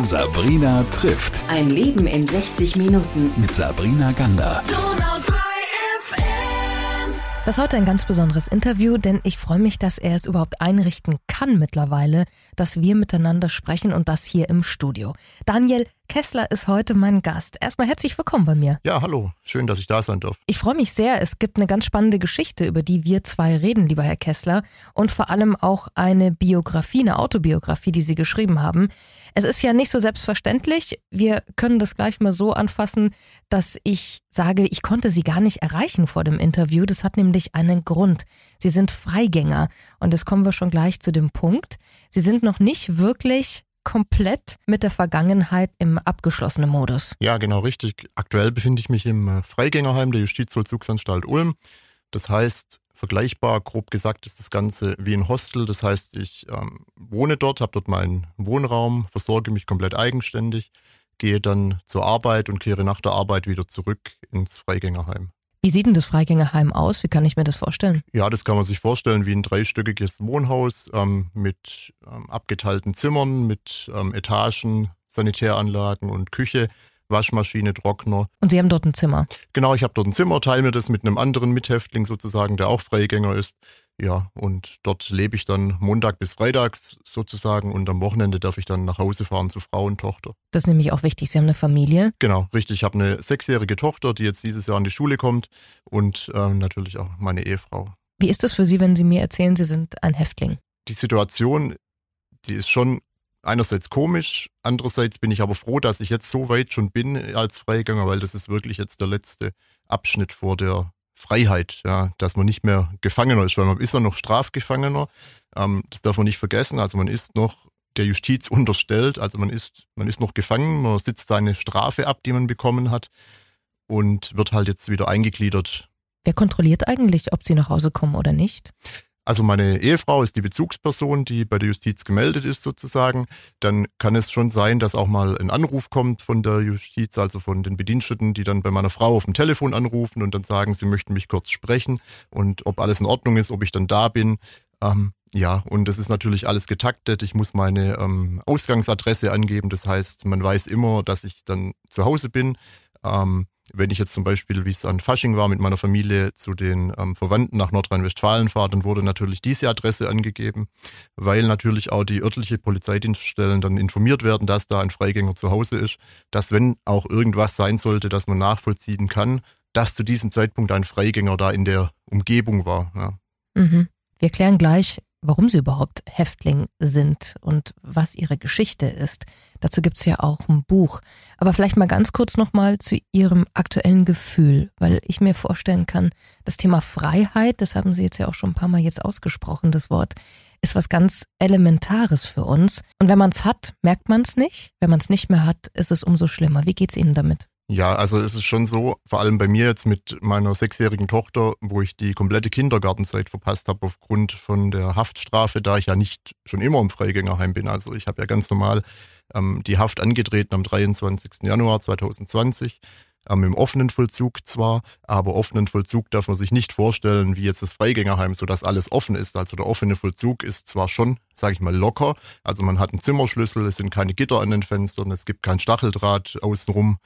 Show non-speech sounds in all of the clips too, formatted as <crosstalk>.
Sabrina trifft. Ein Leben in 60 Minuten. Mit Sabrina Gander. Das ist heute ein ganz besonderes Interview, denn ich freue mich, dass er es überhaupt einrichten kann mittlerweile, dass wir miteinander sprechen und das hier im Studio. Daniel Kessler ist heute mein Gast. Erstmal herzlich willkommen bei mir. Ja, hallo. Schön, dass ich da sein darf. Ich freue mich sehr. Es gibt eine ganz spannende Geschichte, über die wir zwei reden, lieber Herr Kessler. Und vor allem auch eine Biografie, eine Autobiografie, die Sie geschrieben haben. Es ist ja nicht so selbstverständlich. Wir können das gleich mal so anfassen, dass ich sage, ich konnte Sie gar nicht erreichen vor dem Interview. Das hat nämlich einen Grund. Sie sind Freigänger. Und jetzt kommen wir schon gleich zu dem Punkt. Sie sind noch nicht wirklich komplett mit der Vergangenheit im abgeschlossenen Modus. Ja, genau richtig. Aktuell befinde ich mich im äh, Freigängerheim der Justizvollzugsanstalt Ulm. Das heißt, vergleichbar, grob gesagt, ist das Ganze wie ein Hostel. Das heißt, ich ähm, wohne dort, habe dort meinen Wohnraum, versorge mich komplett eigenständig, gehe dann zur Arbeit und kehre nach der Arbeit wieder zurück ins Freigängerheim. Wie sieht denn das Freigängerheim aus? Wie kann ich mir das vorstellen? Ja, das kann man sich vorstellen wie ein dreistöckiges Wohnhaus ähm, mit ähm, abgeteilten Zimmern, mit ähm, Etagen, Sanitäranlagen und Küche. Waschmaschine, Trockner. Und Sie haben dort ein Zimmer? Genau, ich habe dort ein Zimmer, teile mir das mit einem anderen Mithäftling sozusagen, der auch Freigänger ist. Ja, und dort lebe ich dann Montag bis Freitags sozusagen und am Wochenende darf ich dann nach Hause fahren zu Frau und Tochter. Das ist nämlich auch wichtig. Sie haben eine Familie. Genau, richtig. Ich habe eine sechsjährige Tochter, die jetzt dieses Jahr in die Schule kommt und äh, natürlich auch meine Ehefrau. Wie ist das für Sie, wenn Sie mir erzählen, Sie sind ein Häftling? Die Situation, die ist schon einerseits komisch, andererseits bin ich aber froh, dass ich jetzt so weit schon bin als Freigänger, weil das ist wirklich jetzt der letzte Abschnitt vor der Freiheit, ja, dass man nicht mehr Gefangener ist, weil man ist ja noch Strafgefangener. Ähm, das darf man nicht vergessen. Also man ist noch der Justiz unterstellt, also man ist, man ist noch gefangen, man sitzt seine Strafe ab, die man bekommen hat und wird halt jetzt wieder eingegliedert. Wer kontrolliert eigentlich, ob sie nach Hause kommen oder nicht? Also meine Ehefrau ist die Bezugsperson, die bei der Justiz gemeldet ist sozusagen. Dann kann es schon sein, dass auch mal ein Anruf kommt von der Justiz, also von den Bediensteten, die dann bei meiner Frau auf dem Telefon anrufen und dann sagen, sie möchten mich kurz sprechen und ob alles in Ordnung ist, ob ich dann da bin. Ähm, ja, und das ist natürlich alles getaktet. Ich muss meine ähm, Ausgangsadresse angeben. Das heißt, man weiß immer, dass ich dann zu Hause bin. Ähm, wenn ich jetzt zum Beispiel, wie es an Fasching war, mit meiner Familie zu den ähm, Verwandten nach Nordrhein-Westfalen fahre, dann wurde natürlich diese Adresse angegeben, weil natürlich auch die örtliche Polizeidienststellen dann informiert werden, dass da ein Freigänger zu Hause ist, dass wenn auch irgendwas sein sollte, dass man nachvollziehen kann, dass zu diesem Zeitpunkt ein Freigänger da in der Umgebung war. Ja. Mhm. Wir klären gleich, warum sie überhaupt Häftling sind und was ihre Geschichte ist. Dazu gibt es ja auch ein Buch. Aber vielleicht mal ganz kurz nochmal zu Ihrem aktuellen Gefühl, weil ich mir vorstellen kann, das Thema Freiheit, das haben Sie jetzt ja auch schon ein paar Mal jetzt ausgesprochen, das Wort, ist was ganz Elementares für uns. Und wenn man es hat, merkt man es nicht. Wenn man es nicht mehr hat, ist es umso schlimmer. Wie geht es Ihnen damit? Ja, also es ist schon so, vor allem bei mir jetzt mit meiner sechsjährigen Tochter, wo ich die komplette Kindergartenzeit verpasst habe aufgrund von der Haftstrafe, da ich ja nicht schon immer im Freigängerheim bin. Also ich habe ja ganz normal ähm, die Haft angetreten am 23. Januar 2020. Ähm, Im offenen Vollzug zwar, aber offenen Vollzug darf man sich nicht vorstellen wie jetzt das Freigängerheim, so dass alles offen ist. Also der offene Vollzug ist zwar schon, sage ich mal, locker. Also man hat einen Zimmerschlüssel, es sind keine Gitter an den Fenstern, es gibt kein Stacheldraht außenrum.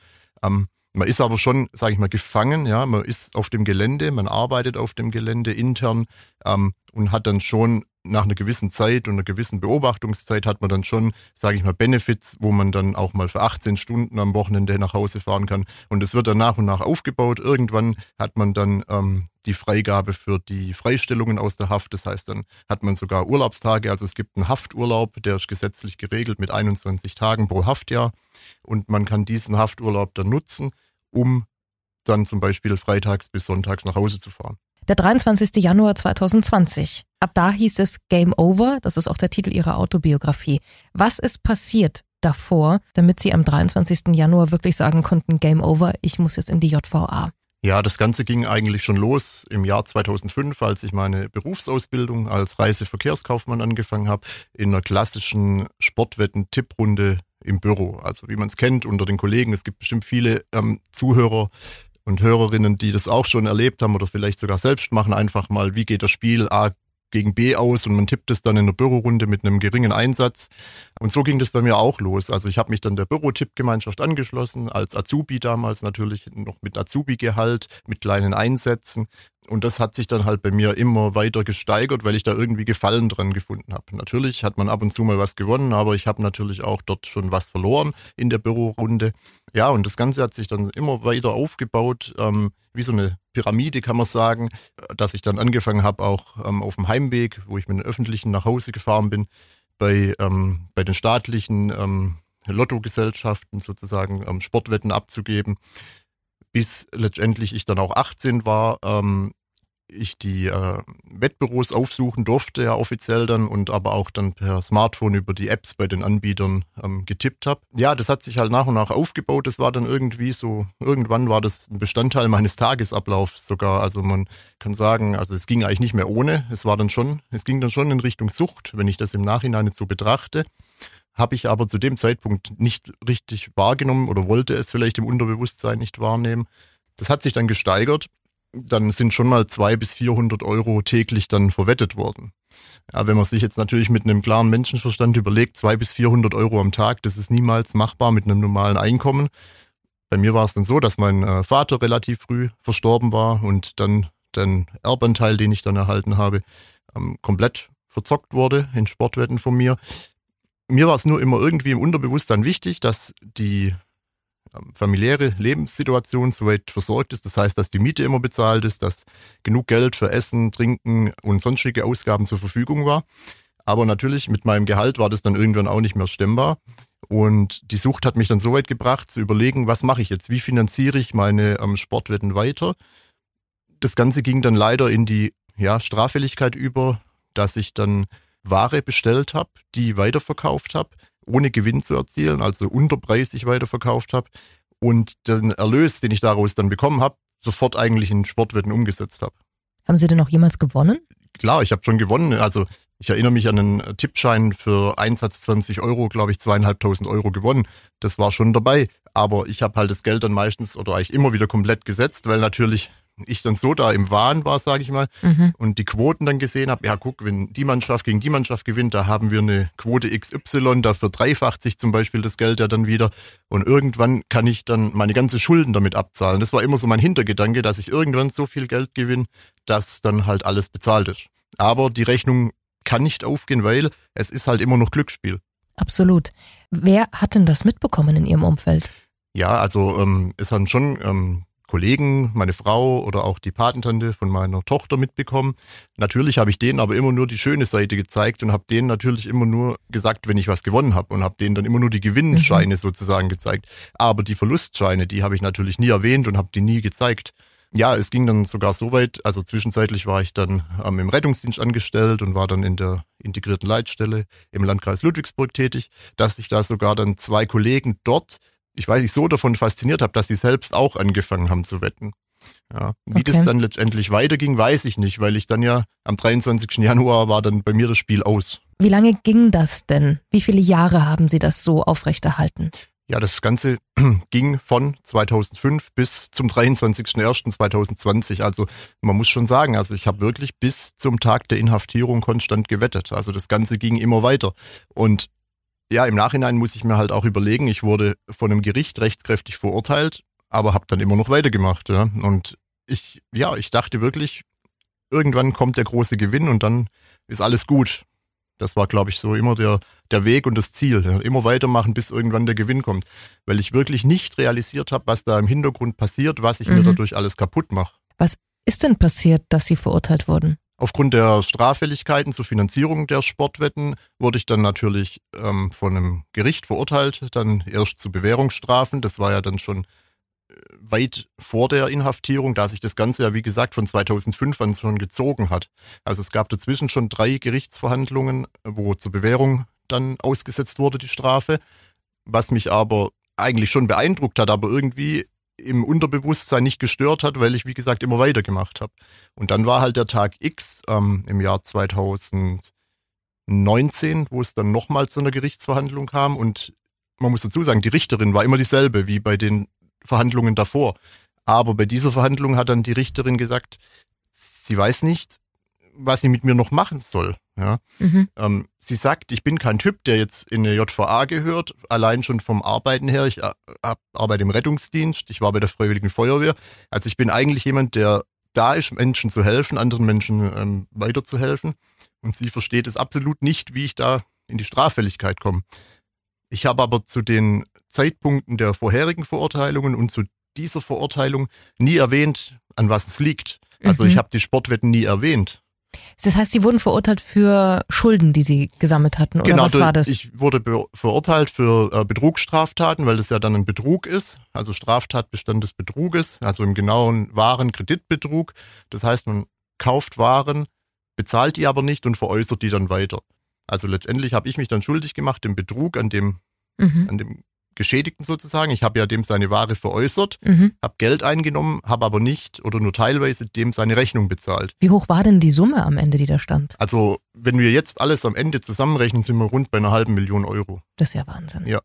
Ähm, man ist aber schon, sage ich mal, gefangen. Ja, man ist auf dem Gelände, man arbeitet auf dem Gelände intern ähm, und hat dann schon nach einer gewissen Zeit und einer gewissen Beobachtungszeit hat man dann schon, sage ich mal, Benefits, wo man dann auch mal für 18 Stunden am Wochenende nach Hause fahren kann. Und es wird dann nach und nach aufgebaut. Irgendwann hat man dann ähm, die Freigabe für die Freistellungen aus der Haft. Das heißt, dann hat man sogar Urlaubstage. Also es gibt einen Hafturlaub, der ist gesetzlich geregelt mit 21 Tagen pro Haftjahr. Und man kann diesen Hafturlaub dann nutzen, um dann zum Beispiel freitags bis sonntags nach Hause zu fahren. Der 23. Januar 2020. Ab da hieß es Game Over. Das ist auch der Titel Ihrer Autobiografie. Was ist passiert davor, damit Sie am 23. Januar wirklich sagen konnten, Game Over, ich muss jetzt in die JVA? Ja, das Ganze ging eigentlich schon los im Jahr 2005, als ich meine Berufsausbildung als Reiseverkehrskaufmann angefangen habe, in einer klassischen Sportwetten-Tipprunde im Büro. Also wie man es kennt unter den Kollegen. Es gibt bestimmt viele ähm, Zuhörer und Hörerinnen, die das auch schon erlebt haben oder vielleicht sogar selbst machen. Einfach mal, wie geht das Spiel A gegen B aus und man tippt es dann in der Bürorunde mit einem geringen Einsatz. Und so ging das bei mir auch los. Also ich habe mich dann der Bürotippgemeinschaft angeschlossen, als Azubi damals natürlich noch mit Azubi-Gehalt, mit kleinen Einsätzen. Und das hat sich dann halt bei mir immer weiter gesteigert, weil ich da irgendwie Gefallen dran gefunden habe. Natürlich hat man ab und zu mal was gewonnen, aber ich habe natürlich auch dort schon was verloren in der Bürorunde. Ja, und das Ganze hat sich dann immer weiter aufgebaut, ähm, wie so eine Pyramide kann man sagen, dass ich dann angefangen habe, auch ähm, auf dem Heimweg, wo ich mit den Öffentlichen nach Hause gefahren bin, bei, ähm, bei den staatlichen ähm, Lottogesellschaften sozusagen ähm, Sportwetten abzugeben, bis letztendlich ich dann auch 18 war, ähm, ich die äh, Wettbüros aufsuchen durfte, ja offiziell dann und aber auch dann per Smartphone über die Apps bei den Anbietern ähm, getippt habe. Ja, das hat sich halt nach und nach aufgebaut. Das war dann irgendwie so, irgendwann war das ein Bestandteil meines Tagesablaufs sogar. Also man kann sagen, also es ging eigentlich nicht mehr ohne. Es war dann schon, es ging dann schon in Richtung Sucht, wenn ich das im Nachhinein jetzt so betrachte. Habe ich aber zu dem Zeitpunkt nicht richtig wahrgenommen oder wollte es vielleicht im Unterbewusstsein nicht wahrnehmen. Das hat sich dann gesteigert dann sind schon mal 200 bis 400 Euro täglich dann verwettet worden. Ja, wenn man sich jetzt natürlich mit einem klaren Menschenverstand überlegt, 200 bis 400 Euro am Tag, das ist niemals machbar mit einem normalen Einkommen. Bei mir war es dann so, dass mein äh, Vater relativ früh verstorben war und dann den Erbanteil, den ich dann erhalten habe, ähm, komplett verzockt wurde in Sportwetten von mir. Mir war es nur immer irgendwie im Unterbewusstsein wichtig, dass die familiäre Lebenssituation soweit versorgt ist. Das heißt, dass die Miete immer bezahlt ist, dass genug Geld für Essen, Trinken und sonstige Ausgaben zur Verfügung war. Aber natürlich mit meinem Gehalt war das dann irgendwann auch nicht mehr stemmbar. Und die Sucht hat mich dann so weit gebracht, zu überlegen, was mache ich jetzt? Wie finanziere ich meine ähm, Sportwetten weiter? Das Ganze ging dann leider in die ja, Straffälligkeit über, dass ich dann Ware bestellt habe, die weiterverkauft habe ohne Gewinn zu erzielen, also unterpreisig weiterverkauft habe und den Erlös, den ich daraus dann bekommen habe, sofort eigentlich in Sportwetten umgesetzt habe. Haben Sie denn auch jemals gewonnen? Klar, ich habe schon gewonnen. Also ich erinnere mich an einen Tippschein für Einsatz 20 Euro, glaube ich, zweieinhalbtausend Euro gewonnen. Das war schon dabei. Aber ich habe halt das Geld dann meistens oder eigentlich immer wieder komplett gesetzt, weil natürlich ich dann so da im Wahn war, sage ich mal, mhm. und die Quoten dann gesehen habe, ja guck, wenn die Mannschaft gegen die Mannschaft gewinnt, da haben wir eine Quote XY, dafür dreifacht sich zum Beispiel das Geld ja dann wieder und irgendwann kann ich dann meine ganze Schulden damit abzahlen. Das war immer so mein Hintergedanke, dass ich irgendwann so viel Geld gewinne, dass dann halt alles bezahlt ist. Aber die Rechnung kann nicht aufgehen, weil es ist halt immer noch Glücksspiel. Absolut. Wer hat denn das mitbekommen in Ihrem Umfeld? Ja, also ähm, es haben schon ähm, Kollegen, meine Frau oder auch die Patentante von meiner Tochter mitbekommen. Natürlich habe ich denen aber immer nur die schöne Seite gezeigt und habe denen natürlich immer nur gesagt, wenn ich was gewonnen habe und habe denen dann immer nur die Gewinnscheine mhm. sozusagen gezeigt. Aber die Verlustscheine, die habe ich natürlich nie erwähnt und habe die nie gezeigt. Ja, es ging dann sogar so weit, also zwischenzeitlich war ich dann ähm, im Rettungsdienst angestellt und war dann in der integrierten Leitstelle im Landkreis Ludwigsburg tätig, dass ich da sogar dann zwei Kollegen dort ich weiß nicht, so davon fasziniert habe, dass sie selbst auch angefangen haben zu wetten. Ja. Wie okay. das dann letztendlich weiterging, weiß ich nicht, weil ich dann ja am 23. Januar war dann bei mir das Spiel aus. Wie lange ging das denn? Wie viele Jahre haben Sie das so aufrechterhalten? Ja, das Ganze <clears throat> ging von 2005 bis zum 23.01.2020. Also man muss schon sagen, also ich habe wirklich bis zum Tag der Inhaftierung konstant gewettet. Also das Ganze ging immer weiter. Und ja, im Nachhinein muss ich mir halt auch überlegen, ich wurde von einem Gericht rechtskräftig verurteilt, aber habe dann immer noch weitergemacht. Ja? Und ich, ja, ich dachte wirklich, irgendwann kommt der große Gewinn und dann ist alles gut. Das war, glaube ich, so immer der, der Weg und das Ziel. Ja? Immer weitermachen, bis irgendwann der Gewinn kommt. Weil ich wirklich nicht realisiert habe, was da im Hintergrund passiert, was ich mhm. mir dadurch alles kaputt mache. Was ist denn passiert, dass Sie verurteilt wurden? Aufgrund der Straffälligkeiten zur Finanzierung der Sportwetten wurde ich dann natürlich ähm, von einem Gericht verurteilt, dann erst zu Bewährungsstrafen. Das war ja dann schon äh, weit vor der Inhaftierung, da sich das Ganze ja wie gesagt von 2005 an schon gezogen hat. Also es gab dazwischen schon drei Gerichtsverhandlungen, wo zur Bewährung dann ausgesetzt wurde die Strafe, was mich aber eigentlich schon beeindruckt hat, aber irgendwie im Unterbewusstsein nicht gestört hat, weil ich, wie gesagt, immer weitergemacht habe. Und dann war halt der Tag X ähm, im Jahr 2019, wo es dann nochmal zu einer Gerichtsverhandlung kam. Und man muss dazu sagen, die Richterin war immer dieselbe wie bei den Verhandlungen davor. Aber bei dieser Verhandlung hat dann die Richterin gesagt, sie weiß nicht, was sie mit mir noch machen soll. Ja. Mhm. Ähm, sie sagt, ich bin kein Typ, der jetzt in eine JVA gehört, allein schon vom Arbeiten her. Ich äh, arbeite im Rettungsdienst, ich war bei der Freiwilligen Feuerwehr. Also ich bin eigentlich jemand, der da ist, Menschen zu helfen, anderen Menschen ähm, weiterzuhelfen. Und sie versteht es absolut nicht, wie ich da in die Straffälligkeit komme. Ich habe aber zu den Zeitpunkten der vorherigen Verurteilungen und zu dieser Verurteilung nie erwähnt, an was es liegt. Also Mhm. ich habe die Sportwetten nie erwähnt. Das heißt, Sie wurden verurteilt für Schulden, die Sie gesammelt hatten, oder was du- war das? Genau, ich wurde verurteilt für äh, Betrugsstraftaten, weil das ja dann ein Betrug ist, also Straftatbestand des Betruges, also im genauen Waren-Kreditbetrug. Das heißt, man kauft Waren, bezahlt die aber nicht und veräußert die dann weiter. Also letztendlich habe ich mich dann schuldig gemacht im Betrug an dem, mhm. an dem Geschädigten sozusagen. Ich habe ja dem seine Ware veräußert, Mhm. habe Geld eingenommen, habe aber nicht oder nur teilweise dem seine Rechnung bezahlt. Wie hoch war denn die Summe am Ende, die da stand? Also wenn wir jetzt alles am Ende zusammenrechnen, sind wir rund bei einer halben Million Euro. Das ist ja Wahnsinn. Ja.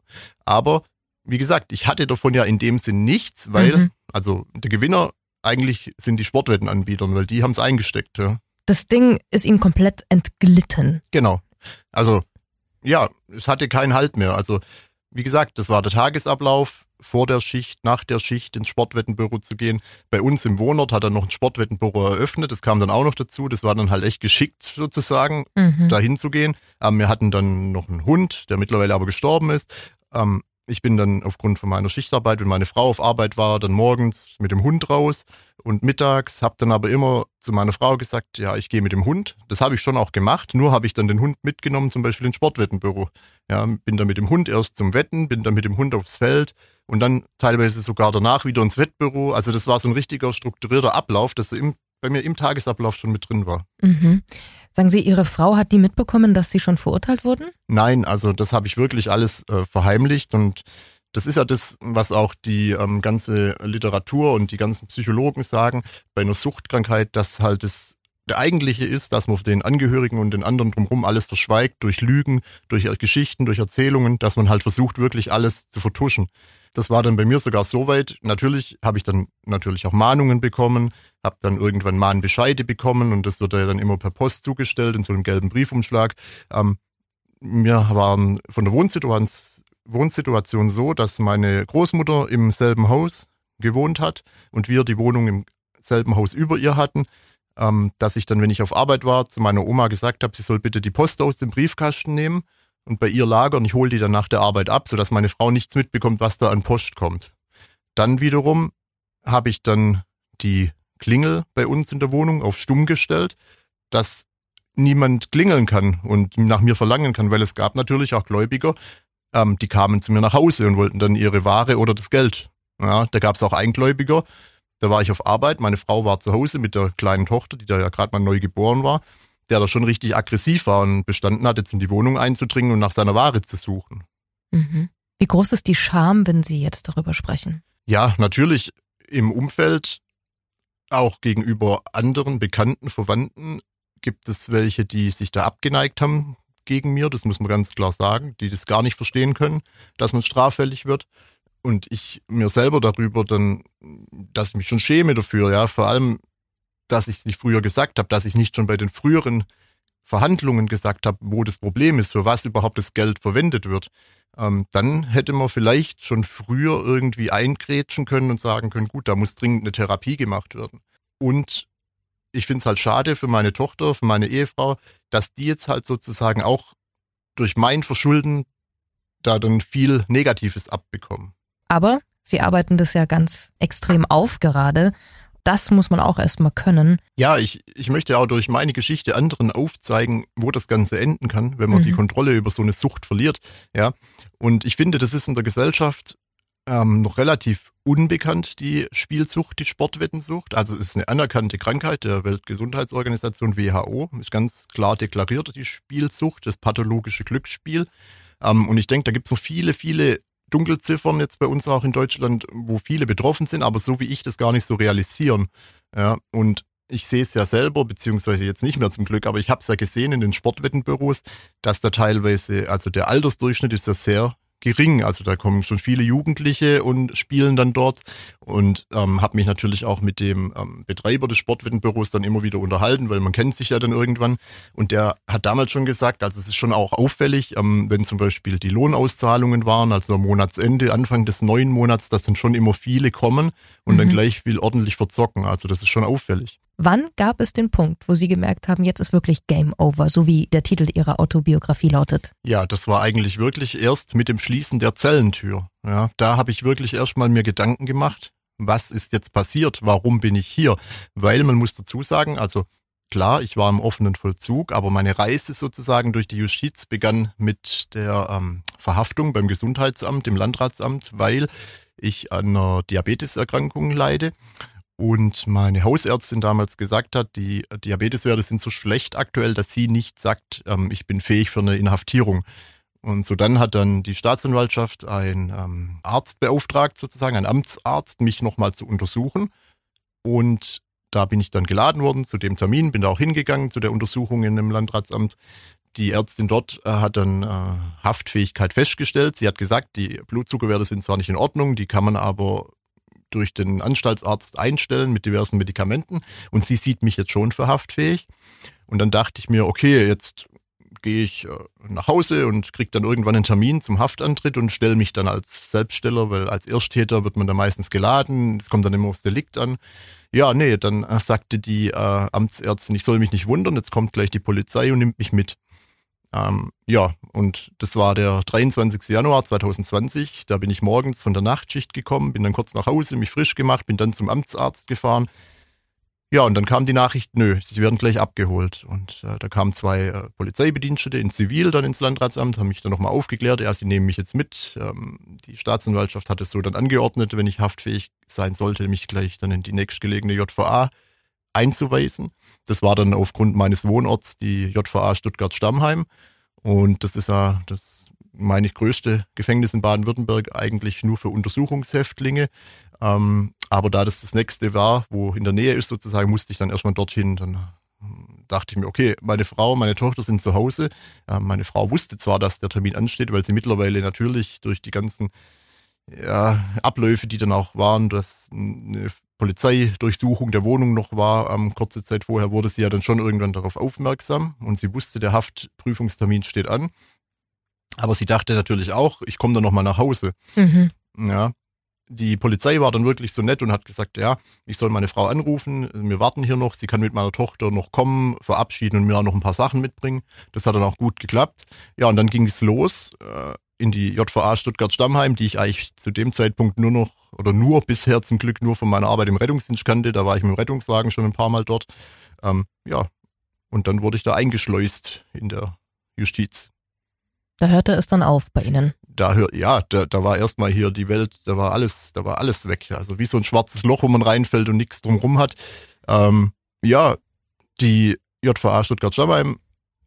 Aber wie gesagt, ich hatte davon ja in dem Sinn nichts, weil, Mhm. also der Gewinner eigentlich sind die Sportwettenanbieter, weil die haben es eingesteckt. Ja. Das Ding ist Ihnen komplett entglitten. Genau. Also, ja, es hatte keinen Halt mehr. Also, wie gesagt, das war der Tagesablauf, vor der Schicht, nach der Schicht ins Sportwettenbüro zu gehen. Bei uns im Wohnort hat er noch ein Sportwettenbüro eröffnet, das kam dann auch noch dazu. Das war dann halt echt geschickt sozusagen, Mhm. dahin zu gehen. Ähm, wir hatten dann noch einen Hund, der mittlerweile aber gestorben ist. Ähm, ich bin dann aufgrund von meiner Schichtarbeit, wenn meine Frau auf Arbeit war, dann morgens mit dem Hund raus und mittags habe dann aber immer zu meiner Frau gesagt, ja, ich gehe mit dem Hund. Das habe ich schon auch gemacht, nur habe ich dann den Hund mitgenommen, zum Beispiel ins Sportwettenbüro. Ja, bin dann mit dem Hund erst zum Wetten, bin dann mit dem Hund aufs Feld und dann teilweise sogar danach wieder ins Wettbüro. Also das war so ein richtiger strukturierter Ablauf, das im, bei mir im Tagesablauf schon mit drin war. Mhm. Sagen Sie, Ihre Frau hat die mitbekommen, dass Sie schon verurteilt wurden? Nein, also das habe ich wirklich alles äh, verheimlicht und das ist ja das, was auch die ähm, ganze Literatur und die ganzen Psychologen sagen, bei einer Suchtkrankheit, dass halt das der eigentliche ist, dass man den Angehörigen und den anderen drumherum alles verschweigt, durch Lügen, durch Geschichten, durch Erzählungen, dass man halt versucht, wirklich alles zu vertuschen. Das war dann bei mir sogar so weit. Natürlich habe ich dann natürlich auch Mahnungen bekommen, habe dann irgendwann Mahnbescheide bekommen und das wird ja dann immer per Post zugestellt in so einem gelben Briefumschlag. Ähm, wir waren von der Wohnsituation, Wohnsituation so, dass meine Großmutter im selben Haus gewohnt hat und wir die Wohnung im selben Haus über ihr hatten, ähm, dass ich dann, wenn ich auf Arbeit war, zu meiner Oma gesagt habe, sie soll bitte die Post aus dem Briefkasten nehmen und bei ihr lagern. Ich hole die dann nach der Arbeit ab, sodass meine Frau nichts mitbekommt, was da an Post kommt. Dann wiederum habe ich dann die Klingel bei uns in der Wohnung auf stumm gestellt, dass niemand klingeln kann und nach mir verlangen kann, weil es gab natürlich auch Gläubiger, ähm, die kamen zu mir nach Hause und wollten dann ihre Ware oder das Geld. Ja, da gab es auch Eingläubiger, da war ich auf Arbeit, meine Frau war zu Hause mit der kleinen Tochter, die da ja gerade mal neu geboren war, der da schon richtig aggressiv war und bestanden hat, jetzt in die Wohnung einzudringen und nach seiner Ware zu suchen. Mhm. Wie groß ist die Scham, wenn Sie jetzt darüber sprechen? Ja, natürlich im Umfeld, auch gegenüber anderen Bekannten, Verwandten, gibt es welche, die sich da abgeneigt haben gegen mir, das muss man ganz klar sagen, die das gar nicht verstehen können, dass man straffällig wird. Und ich mir selber darüber dann, dass ich mich schon schäme dafür, ja, vor allem, dass ich es nicht früher gesagt habe, dass ich nicht schon bei den früheren Verhandlungen gesagt habe, wo das Problem ist, für was überhaupt das Geld verwendet wird. Ähm, dann hätte man vielleicht schon früher irgendwie eingrätschen können und sagen können, gut, da muss dringend eine Therapie gemacht werden. Und ich finde es halt schade für meine Tochter, für meine Ehefrau, dass die jetzt halt sozusagen auch durch mein Verschulden da dann viel Negatives abbekommen. Aber Sie arbeiten das ja ganz extrem auf gerade. Das muss man auch erstmal können. Ja, ich, ich möchte auch durch meine Geschichte anderen aufzeigen, wo das Ganze enden kann, wenn man Mhm. die Kontrolle über so eine Sucht verliert. Ja, und ich finde, das ist in der Gesellschaft ähm, noch relativ unbekannt, die Spielsucht, die Sportwettensucht. Also es ist eine anerkannte Krankheit der Weltgesundheitsorganisation WHO, ist ganz klar deklariert, die Spielsucht, das pathologische Glücksspiel. Ähm, und ich denke, da gibt es noch viele, viele Dunkelziffern jetzt bei uns auch in Deutschland, wo viele betroffen sind, aber so wie ich das gar nicht so realisieren. Ja, und ich sehe es ja selber, beziehungsweise jetzt nicht mehr zum Glück, aber ich habe es ja gesehen in den Sportwettenbüros, dass da teilweise, also der Altersdurchschnitt ist ja sehr gering. Also da kommen schon viele Jugendliche und spielen dann dort und ähm, habe mich natürlich auch mit dem ähm, Betreiber des Sportwettenbüros dann immer wieder unterhalten, weil man kennt sich ja dann irgendwann. Und der hat damals schon gesagt, also es ist schon auch auffällig, ähm, wenn zum Beispiel die Lohnauszahlungen waren, also am Monatsende, Anfang des neuen Monats, dass dann schon immer viele kommen und mhm. dann gleich will ordentlich verzocken. Also das ist schon auffällig. Wann gab es den Punkt, wo Sie gemerkt haben, jetzt ist wirklich Game Over, so wie der Titel Ihrer Autobiografie lautet? Ja, das war eigentlich wirklich erst mit dem Schließen der Zellentür. Ja, da habe ich wirklich erstmal mir Gedanken gemacht, was ist jetzt passiert, warum bin ich hier? Weil man muss dazu sagen, also klar, ich war im offenen Vollzug, aber meine Reise sozusagen durch die Justiz begann mit der ähm, Verhaftung beim Gesundheitsamt, dem Landratsamt, weil ich an einer Diabeteserkrankung leide und meine Hausärztin damals gesagt hat, die Diabeteswerte sind so schlecht aktuell, dass sie nicht sagt, ähm, ich bin fähig für eine Inhaftierung. Und so dann hat dann die Staatsanwaltschaft einen ähm, Arzt beauftragt, sozusagen, einen Amtsarzt, mich nochmal zu untersuchen. Und da bin ich dann geladen worden zu dem Termin, bin da auch hingegangen zu der Untersuchung in dem Landratsamt. Die Ärztin dort äh, hat dann äh, Haftfähigkeit festgestellt. Sie hat gesagt, die Blutzuckerwerte sind zwar nicht in Ordnung, die kann man aber durch den Anstaltsarzt einstellen mit diversen Medikamenten und sie sieht mich jetzt schon für haftfähig. Und dann dachte ich mir, okay, jetzt gehe ich äh, nach Hause und kriege dann irgendwann einen Termin zum Haftantritt und stelle mich dann als Selbststeller, weil als Ersttäter wird man da meistens geladen. Es kommt dann immer aufs Delikt an. Ja, nee, dann äh, sagte die äh, Amtsärztin, ich soll mich nicht wundern, jetzt kommt gleich die Polizei und nimmt mich mit. Ähm, ja, und das war der 23. Januar 2020. Da bin ich morgens von der Nachtschicht gekommen, bin dann kurz nach Hause, mich frisch gemacht, bin dann zum Amtsarzt gefahren. Ja, und dann kam die Nachricht, nö, sie werden gleich abgeholt. Und äh, da kamen zwei äh, Polizeibedienstete in Zivil dann ins Landratsamt, haben mich dann nochmal aufgeklärt, ja, sie nehmen mich jetzt mit. Ähm, die Staatsanwaltschaft hat es so dann angeordnet, wenn ich haftfähig sein sollte, mich gleich dann in die nächstgelegene JVA einzuweisen. Das war dann aufgrund meines Wohnorts die JVA Stuttgart-Stammheim. Und das ist ja das, meine ich, größte Gefängnis in Baden-Württemberg eigentlich nur für Untersuchungshäftlinge. Ähm, aber da das das nächste war, wo in der Nähe ist sozusagen, musste ich dann erstmal dorthin. Dann hm, dachte ich mir, okay, meine Frau, meine Tochter sind zu Hause. Meine Frau wusste zwar, dass der Termin ansteht, weil sie mittlerweile natürlich durch die ganzen ja, Abläufe, die dann auch waren, dass eine Polizeidurchsuchung der Wohnung noch war, ähm, kurze Zeit vorher wurde sie ja dann schon irgendwann darauf aufmerksam und sie wusste, der Haftprüfungstermin steht an. Aber sie dachte natürlich auch, ich komme dann nochmal nach Hause. Mhm. Ja. Die Polizei war dann wirklich so nett und hat gesagt, ja, ich soll meine Frau anrufen, wir warten hier noch, sie kann mit meiner Tochter noch kommen, verabschieden und mir auch noch ein paar Sachen mitbringen. Das hat dann auch gut geklappt. Ja, und dann ging es los. Äh, in die JVA Stuttgart-Stammheim, die ich eigentlich zu dem Zeitpunkt nur noch oder nur bisher zum Glück nur von meiner Arbeit im Rettungsdienst kannte. Da war ich mit dem Rettungswagen schon ein paar Mal dort. Ähm, ja, und dann wurde ich da eingeschleust in der Justiz. Da hörte es dann auf bei Ihnen. Da hört, ja, da, da war erstmal hier die Welt, da war alles, da war alles weg. Also wie so ein schwarzes Loch, wo man reinfällt und nichts drumrum hat. Ähm, ja, die JVA Stuttgart-Stammheim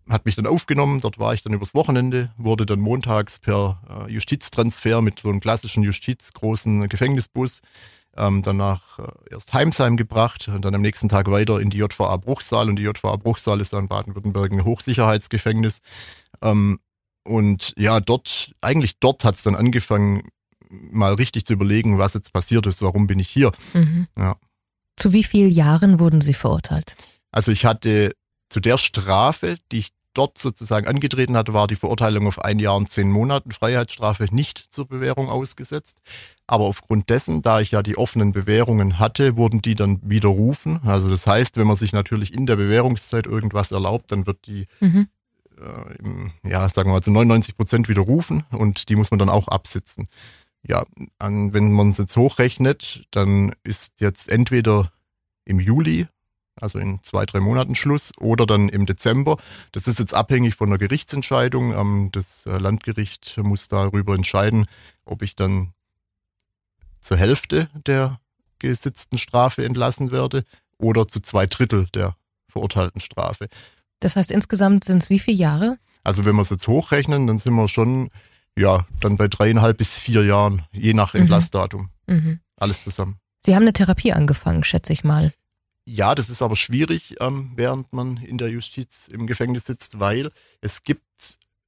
hat mich dann aufgenommen, dort war ich dann übers Wochenende, wurde dann montags per äh, Justiztransfer mit so einem klassischen Justizgroßen Gefängnisbus ähm, dann nach äh, erst Heimsheim gebracht und dann am nächsten Tag weiter in die JVA Bruchsal und die JVA Bruchsal ist dann Baden-Württemberg ein Hochsicherheitsgefängnis. Ähm, und ja, dort, eigentlich dort hat es dann angefangen, mal richtig zu überlegen, was jetzt passiert ist, warum bin ich hier. Mhm. Ja. Zu wie vielen Jahren wurden Sie verurteilt? Also ich hatte zu der Strafe, die ich dort sozusagen angetreten hatte, war die Verurteilung auf ein Jahr und zehn Monaten Freiheitsstrafe nicht zur Bewährung ausgesetzt. Aber aufgrund dessen, da ich ja die offenen Bewährungen hatte, wurden die dann widerrufen. Also das heißt, wenn man sich natürlich in der Bewährungszeit irgendwas erlaubt, dann wird die, mhm. Äh, ja, sagen wir mal, zu 99 Prozent widerrufen und die muss man dann auch absitzen. Ja, an, wenn man es jetzt hochrechnet, dann ist jetzt entweder im Juli also in zwei, drei Monaten Schluss, oder dann im Dezember. Das ist jetzt abhängig von der Gerichtsentscheidung. Ähm, das äh, Landgericht muss darüber entscheiden, ob ich dann zur Hälfte der gesitzten Strafe entlassen werde oder zu zwei Drittel der verurteilten Strafe. Das heißt, insgesamt sind es wie viele Jahre? Also wenn wir es jetzt hochrechnen, dann sind wir schon, ja, dann bei dreieinhalb bis vier Jahren, je nach mhm. Entlassdatum. Mhm. Alles zusammen. Sie haben eine Therapie angefangen, schätze ich mal. Ja, das ist aber schwierig, ähm, während man in der Justiz im Gefängnis sitzt, weil es gibt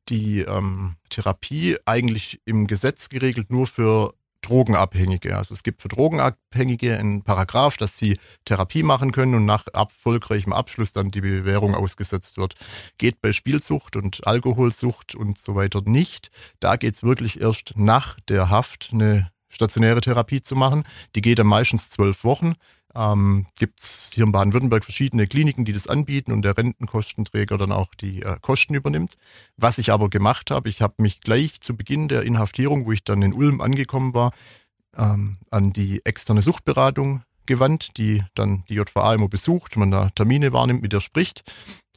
die ähm, Therapie eigentlich im Gesetz geregelt nur für Drogenabhängige. Also es gibt für Drogenabhängige einen Paragraph, dass sie Therapie machen können und nach erfolgreichem Abschluss dann die Bewährung ausgesetzt wird. Geht bei Spielsucht und Alkoholsucht und so weiter nicht. Da geht es wirklich erst nach der Haft eine stationäre Therapie zu machen. Die geht dann meistens zwölf Wochen. Ähm, Gibt es hier in Baden-Württemberg verschiedene Kliniken, die das anbieten und der Rentenkostenträger dann auch die äh, Kosten übernimmt. Was ich aber gemacht habe, ich habe mich gleich zu Beginn der Inhaftierung, wo ich dann in Ulm angekommen war, ähm, an die externe Suchtberatung gewandt, die dann die JVA immer besucht, man da Termine wahrnimmt, mit der spricht.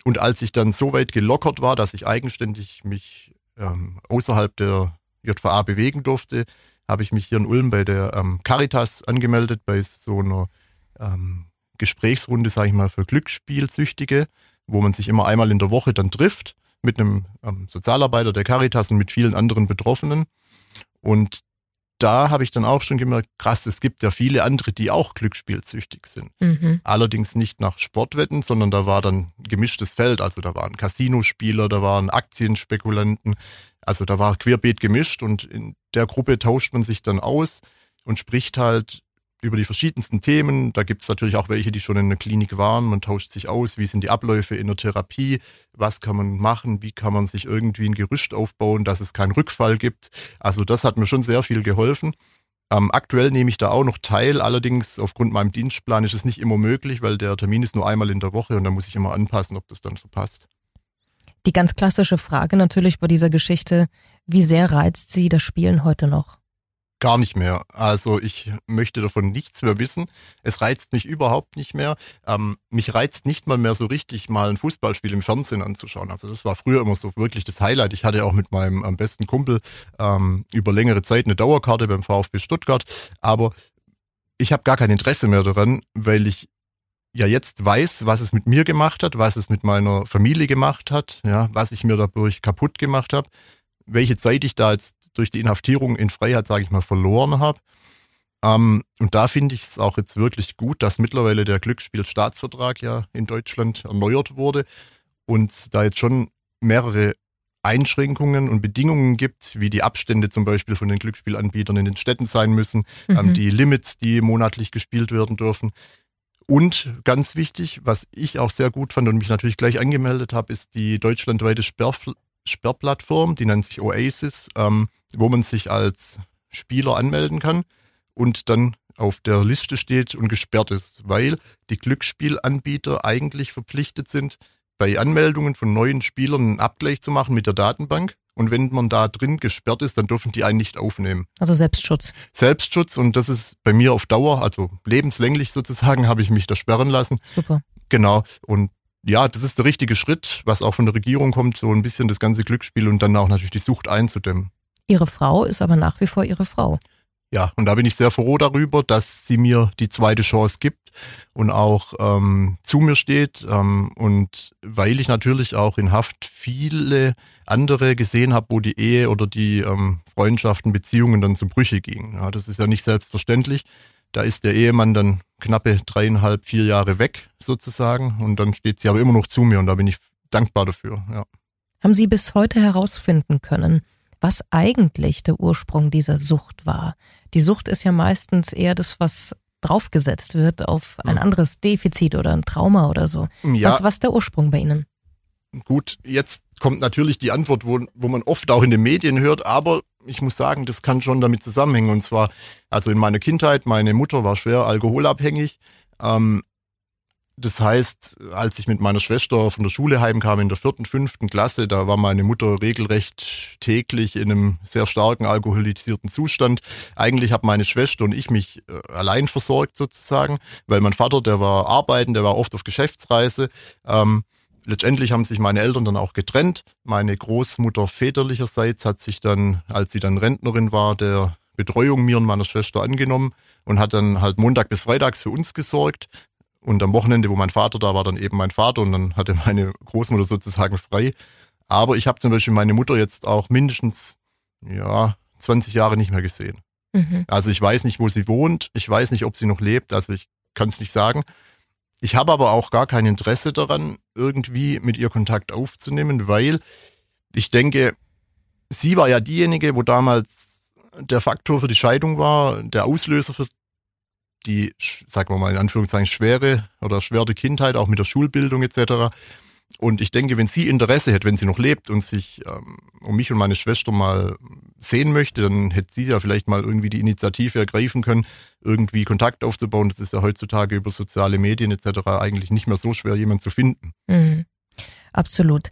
Und als ich dann so weit gelockert war, dass ich eigenständig mich ähm, außerhalb der JVA bewegen durfte, habe ich mich hier in Ulm bei der ähm, Caritas angemeldet, bei so einer ähm, Gesprächsrunde, sage ich mal, für Glücksspielsüchtige, wo man sich immer einmal in der Woche dann trifft mit einem ähm, Sozialarbeiter der Caritas und mit vielen anderen Betroffenen. Und da habe ich dann auch schon gemerkt, krass, es gibt ja viele andere, die auch glücksspielsüchtig sind. Mhm. Allerdings nicht nach Sportwetten, sondern da war dann gemischtes Feld. Also da waren Casinospieler, da waren Aktienspekulanten. Also da war querbeet gemischt und in der Gruppe tauscht man sich dann aus und spricht halt über die verschiedensten Themen. Da gibt es natürlich auch welche, die schon in der Klinik waren. Man tauscht sich aus, wie sind die Abläufe in der Therapie, was kann man machen, wie kann man sich irgendwie ein Gerücht aufbauen, dass es keinen Rückfall gibt. Also das hat mir schon sehr viel geholfen. Ähm, aktuell nehme ich da auch noch teil, allerdings aufgrund meinem Dienstplan ist es nicht immer möglich, weil der Termin ist nur einmal in der Woche und da muss ich immer anpassen, ob das dann so passt. Die ganz klassische Frage natürlich bei dieser Geschichte, wie sehr reizt Sie das Spielen heute noch? Gar nicht mehr. Also ich möchte davon nichts mehr wissen. Es reizt mich überhaupt nicht mehr. Ähm, mich reizt nicht mal mehr so richtig, mal ein Fußballspiel im Fernsehen anzuschauen. Also das war früher immer so wirklich das Highlight. Ich hatte auch mit meinem am besten Kumpel ähm, über längere Zeit eine Dauerkarte beim VfB Stuttgart. Aber ich habe gar kein Interesse mehr daran, weil ich ja jetzt weiß, was es mit mir gemacht hat, was es mit meiner Familie gemacht hat, ja, was ich mir dadurch kaputt gemacht habe welche Zeit ich da jetzt durch die Inhaftierung in Freiheit, sage ich mal, verloren habe. Ähm, und da finde ich es auch jetzt wirklich gut, dass mittlerweile der Glücksspielstaatsvertrag ja in Deutschland erneuert wurde und da jetzt schon mehrere Einschränkungen und Bedingungen gibt, wie die Abstände zum Beispiel von den Glücksspielanbietern in den Städten sein müssen, ähm, mhm. ähm, die Limits, die monatlich gespielt werden dürfen. Und ganz wichtig, was ich auch sehr gut fand und mich natürlich gleich angemeldet habe, ist die deutschlandweite Sperrfl Sperrplattform, die nennt sich Oasis, ähm, wo man sich als Spieler anmelden kann und dann auf der Liste steht und gesperrt ist, weil die Glücksspielanbieter eigentlich verpflichtet sind, bei Anmeldungen von neuen Spielern einen Abgleich zu machen mit der Datenbank. Und wenn man da drin gesperrt ist, dann dürfen die einen nicht aufnehmen. Also Selbstschutz. Selbstschutz und das ist bei mir auf Dauer, also lebenslänglich sozusagen, <laughs> habe ich mich da sperren lassen. Super. Genau. Und ja, das ist der richtige Schritt, was auch von der Regierung kommt, so ein bisschen das ganze Glücksspiel und dann auch natürlich die Sucht einzudämmen. Ihre Frau ist aber nach wie vor Ihre Frau. Ja, und da bin ich sehr froh darüber, dass sie mir die zweite Chance gibt und auch ähm, zu mir steht. Ähm, und weil ich natürlich auch in Haft viele andere gesehen habe, wo die Ehe oder die ähm, Freundschaften, Beziehungen dann zu Brüche gingen. Ja, das ist ja nicht selbstverständlich. Da ist der Ehemann dann knappe dreieinhalb, vier Jahre weg sozusagen und dann steht sie aber immer noch zu mir und da bin ich dankbar dafür. Ja. Haben Sie bis heute herausfinden können, was eigentlich der Ursprung dieser Sucht war? Die Sucht ist ja meistens eher das, was draufgesetzt wird auf ein anderes Defizit oder ein Trauma oder so. Ja. Was, was der Ursprung bei Ihnen? Gut, jetzt kommt natürlich die Antwort, wo, wo man oft auch in den Medien hört, aber ich muss sagen, das kann schon damit zusammenhängen. Und zwar, also in meiner Kindheit, meine Mutter war schwer alkoholabhängig. Ähm, das heißt, als ich mit meiner Schwester von der Schule heimkam in der vierten, fünften Klasse, da war meine Mutter regelrecht täglich in einem sehr starken alkoholisierten Zustand. Eigentlich haben meine Schwester und ich mich äh, allein versorgt sozusagen, weil mein Vater, der war arbeiten, der war oft auf Geschäftsreise. Ähm, letztendlich haben sich meine Eltern dann auch getrennt. Meine Großmutter väterlicherseits hat sich dann, als sie dann Rentnerin war, der Betreuung mir und meiner Schwester angenommen und hat dann halt Montag bis Freitags für uns gesorgt. Und am Wochenende, wo mein Vater da war, dann eben mein Vater und dann hatte meine Großmutter sozusagen frei. Aber ich habe zum Beispiel meine Mutter jetzt auch mindestens, ja, 20 Jahre nicht mehr gesehen. Mhm. Also ich weiß nicht, wo sie wohnt. Ich weiß nicht, ob sie noch lebt. Also ich kann es nicht sagen. Ich habe aber auch gar kein Interesse daran, irgendwie mit ihr Kontakt aufzunehmen, weil Ich denke, sie war ja diejenige, wo damals der Faktor für die Scheidung war, der Auslöser für die, sagen wir mal in Anführungszeichen, schwere oder schwere Kindheit, auch mit der Schulbildung etc. Und ich denke, wenn sie Interesse hätte, wenn sie noch lebt und sich ähm, um mich und meine Schwester mal sehen möchte, dann hätte sie ja vielleicht mal irgendwie die Initiative ergreifen können, irgendwie Kontakt aufzubauen. Das ist ja heutzutage über soziale Medien etc. eigentlich nicht mehr so schwer, jemanden zu finden. Mhm. Absolut.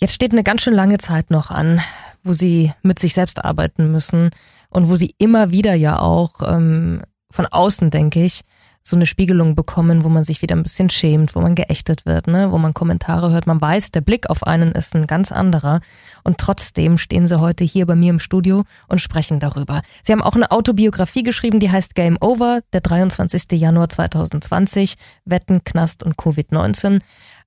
Jetzt steht eine ganz schön lange Zeit noch an, wo sie mit sich selbst arbeiten müssen und wo sie immer wieder ja auch ähm, von außen, denke ich, so eine Spiegelung bekommen, wo man sich wieder ein bisschen schämt, wo man geächtet wird, ne, wo man Kommentare hört. Man weiß, der Blick auf einen ist ein ganz anderer. Und trotzdem stehen sie heute hier bei mir im Studio und sprechen darüber. Sie haben auch eine Autobiografie geschrieben, die heißt Game Over, der 23. Januar 2020, Wetten, Knast und Covid-19.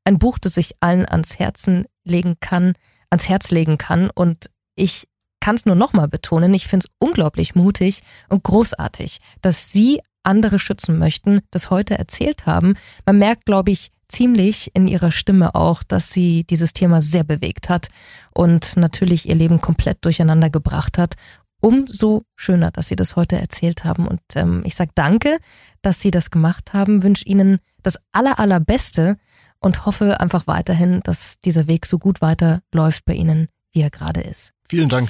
Ein Buch, das sich allen ans Herzen legen kann, ans Herz legen kann. Und ich kann es nur nochmal betonen, ich finde es unglaublich mutig und großartig, dass Sie andere schützen möchten, das heute erzählt haben. Man merkt, glaube ich, ziemlich in ihrer Stimme auch, dass sie dieses Thema sehr bewegt hat und natürlich ihr Leben komplett durcheinander gebracht hat. Umso schöner, dass Sie das heute erzählt haben. Und ähm, ich sage danke, dass Sie das gemacht haben, wünsche Ihnen das aller, allerbeste und hoffe einfach weiterhin, dass dieser Weg so gut weiterläuft bei Ihnen, wie er gerade ist. Vielen Dank.